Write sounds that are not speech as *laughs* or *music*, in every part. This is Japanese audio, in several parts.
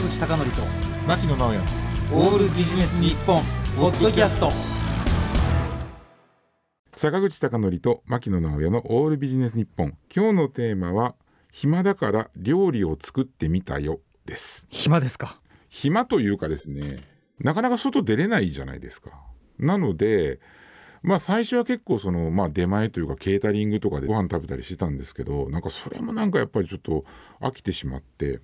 坂口孝則と牧野直哉。オールビジネス日本ポッドキャスト。坂口孝則と牧野直哉のオールビジネス日本。今日のテーマは暇だから料理を作ってみたよ。です。暇ですか？暇というかですねなかなか外出れないじゃないですか。なのでまあ最初は結構そのまあ出前というかケータリングとかでご飯食べたりしてたんですけどなんかそれもなんかやっぱりちょっと飽きてしまって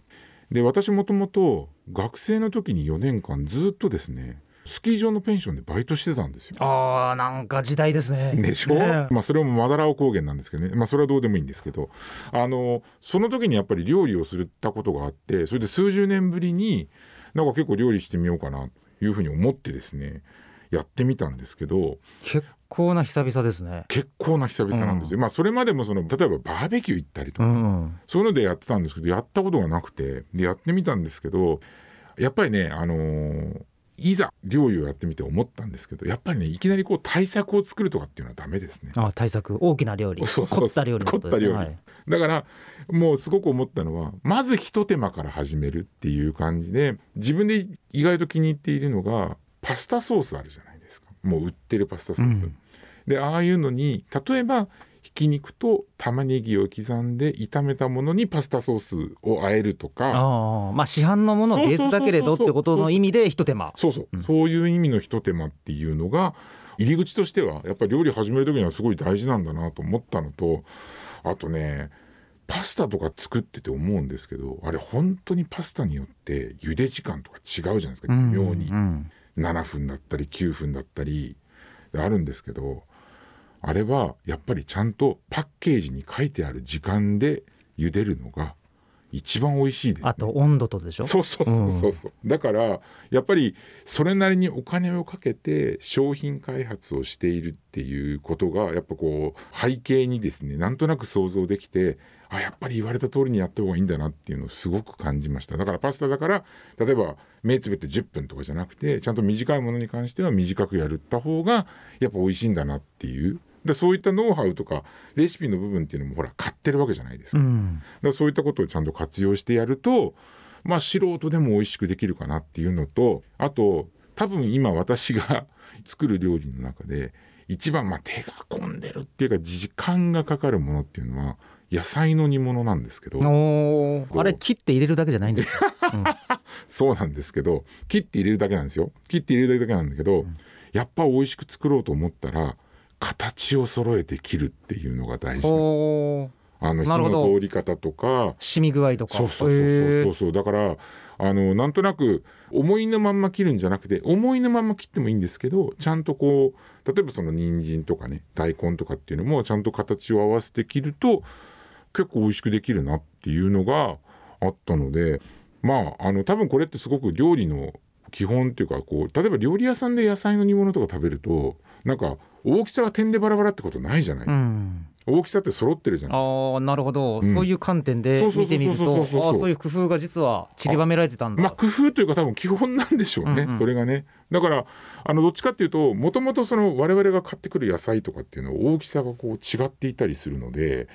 で私もともと学生の時に4年間ずっとですねスキー場のペンションでバイトしてたんですよ。あーなんか時代ですね。でしょ、ねまあそれもマダラオ高原なんですけどね。まあそれはどうでもいいんですけど。あのその時にやっぱり料理をするったことがあってそれで数十年ぶりになんか結構料理してみようかなというふうに思ってですねやってみたんですけど結構な久々ですね。結構な久々なんですよ、まあそれまでもその例えばバーベキュー行ったりとか、うんそういうのでやってたんですけどやったことがなくてでやってみたんですけどやっぱりねあのーいざ料理をやってみて思ったんですけどやっぱりねいきなりこう対策を作るとかっていうのはダメですね。あ対策。大きな料理。そうそうそう。凝った料理凝った料理。だからもうすごく思ったのはまずひと手間から始めるっていう感じで自分で意外と気に入っているのがパスタソースあるじゃないですか。もう売ってるパスタソース、うん。でああいうのに例えばひき肉と玉ねぎを刻んで炒めたものにパスタソースを和えるとか。ああまあ市販のものベースだけれどってことの意味で一手間。そうそう、うん。そういう意味のひと手間っていうのが入り口としてはやっぱり料理始める時にはすごい大事なんだなと思ったのとあとねパスタとか作ってて思うんですけどあれ本当にパスタによって茹で時間とか違うじゃないですかうん妙に。うん7分だったり9分だったりあるんですけどあれはやっぱりちゃんとパッケージに書いてある時間で茹でるのが一番美味しいです、ね。あと温度とでしょ？そうそうそうそうそう、だからやっぱりそれなりにお金をかけて商品開発をしているっていうことがやっぱこう背景にですねなんとなく想像できてあやっぱり言われた通りにやった方がいいんだなっていうのをすごく感じました。だからパスタだから例えば目つぶって10分とかじゃなくてちゃんと短いものに関しては短くやるった方がやっぱ美味しいんだなっていうでそういったノウハウとかレシピの部分っていうのもほら買ってるわけじゃないですか。うん。だからそういったことをちゃんと活用してやるとまあ素人でも美味しくできるかなっていうのとあと多分今私が *laughs* 作る料理の中で一番まあ手が込んでるっていうか時間がかかるものっていうのは野菜の煮物なんですけど。あれ切って入れるだけじゃないんですか、う *laughs* んそうなんですけど切って入れるだけなんですよ。切って入れるだけなんだけど、やっぱ美味しく作ろうと思ったら形を揃えて切るっていうのが大事あの火の通り方とか。染み具合とか。そうそうそうそうそう。そう。だからあのなんとなく思いのまんま切るんじゃなくて思いのまんま切ってもいいんですけどちゃんとこう例えばその人参とかね大根とかっていうのもちゃんと形を合わせて切ると結構美味しくできるなっていうのがあったのでまああの多分これってすごく料理の基本っていうかこう例えば料理屋さんで野菜の煮物とか食べるとなんか大きさが点でバラバラってことないじゃない、うん。大きさって揃ってるじゃない。ああなるほど、うん。そういう観点で見てみるとそういう工夫が実は散りばめられてたんだ、まあ工夫というか多分基本なんでしょうね、うんうん。それがね。だからあのどっちかっていうともともとその我々が買ってくる野菜とかっていうのは大きさがこう違っていたりするので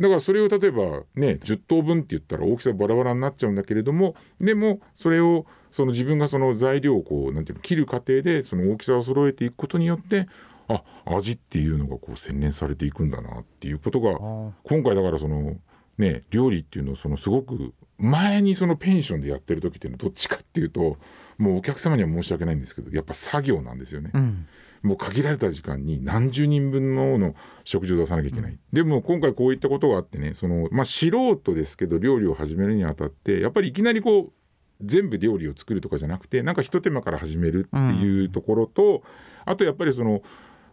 だからそれを例えばね10等分って言ったら大きさバラバラになっちゃうんだけれどもでもそれをその自分がその材料をこうなんていうの切る過程でその大きさを揃えていくことによってあ味っていうのがこう洗練されていくんだなっていうことが今回だからそのね料理っていうのをそのすごく前にそのペンションでやってる時っていうのはどっちかっていうともうお客様には申し訳ないんですけどやっぱ作業なんですよね。うんもう限られた時間に何十人分のの食事を出さなきゃいけない、でも今回こういったことがあってねその、まあ、素人ですけど料理を始めるにあたってやっぱりいきなりこう全部料理を作るとかじゃなくてなんかひと手間から始めるっていうところと、あとやっぱりその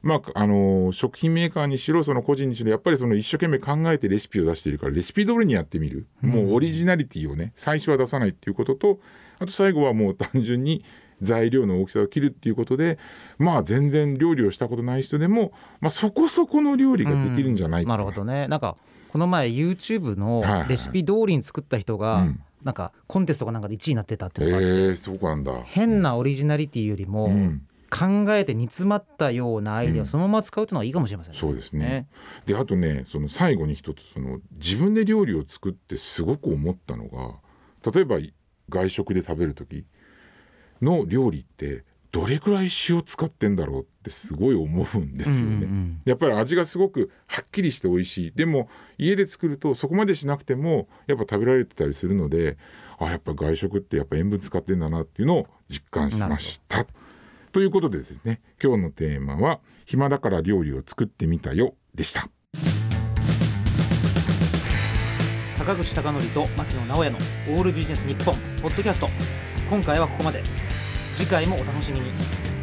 まあ、あの食品メーカーにしろその個人にしろやっぱりその一生懸命考えてレシピを出しているからレシピ通りにやってみる、もうオリジナリティをね最初は出さないっていうこととあと最後はもう単純に材料の大きさを切るっていうことでまあ全然料理をしたことない人でも、まあ、そこそこの料理ができるんじゃないか。な、なるほどね。なんかこの前 YouTube のはいはい。レシピ通りに作った人が、うん。なんかコンテストかなんかで1位になってたってへいうのえそうなんだ。変なオリジナリティよりも、うん。考えて煮詰まったようなアイデアをそのまま使うというのがいいかもしれませんね。そうですね。ね。であとねその最後に一つその自分で料理を作ってすごく思ったのが例えば外食で食べる時の料理ってどれくらい塩使ってんだろうってすごい思うんですよね。うんうんやっぱり味がすごくはっきりして美味しいでも家で作るとそこまでしなくてもやっぱ食べられてたりするのであやっぱ外食ってやっぱ塩分使ってんだなっていうのを実感しました。ということでですね今日のテーマは「暇だから料理を作ってみたよ」でした。坂口孝則と牧野直哉のオールビジネス日本ポッドキャスト今回はここまで次回もお楽しみに。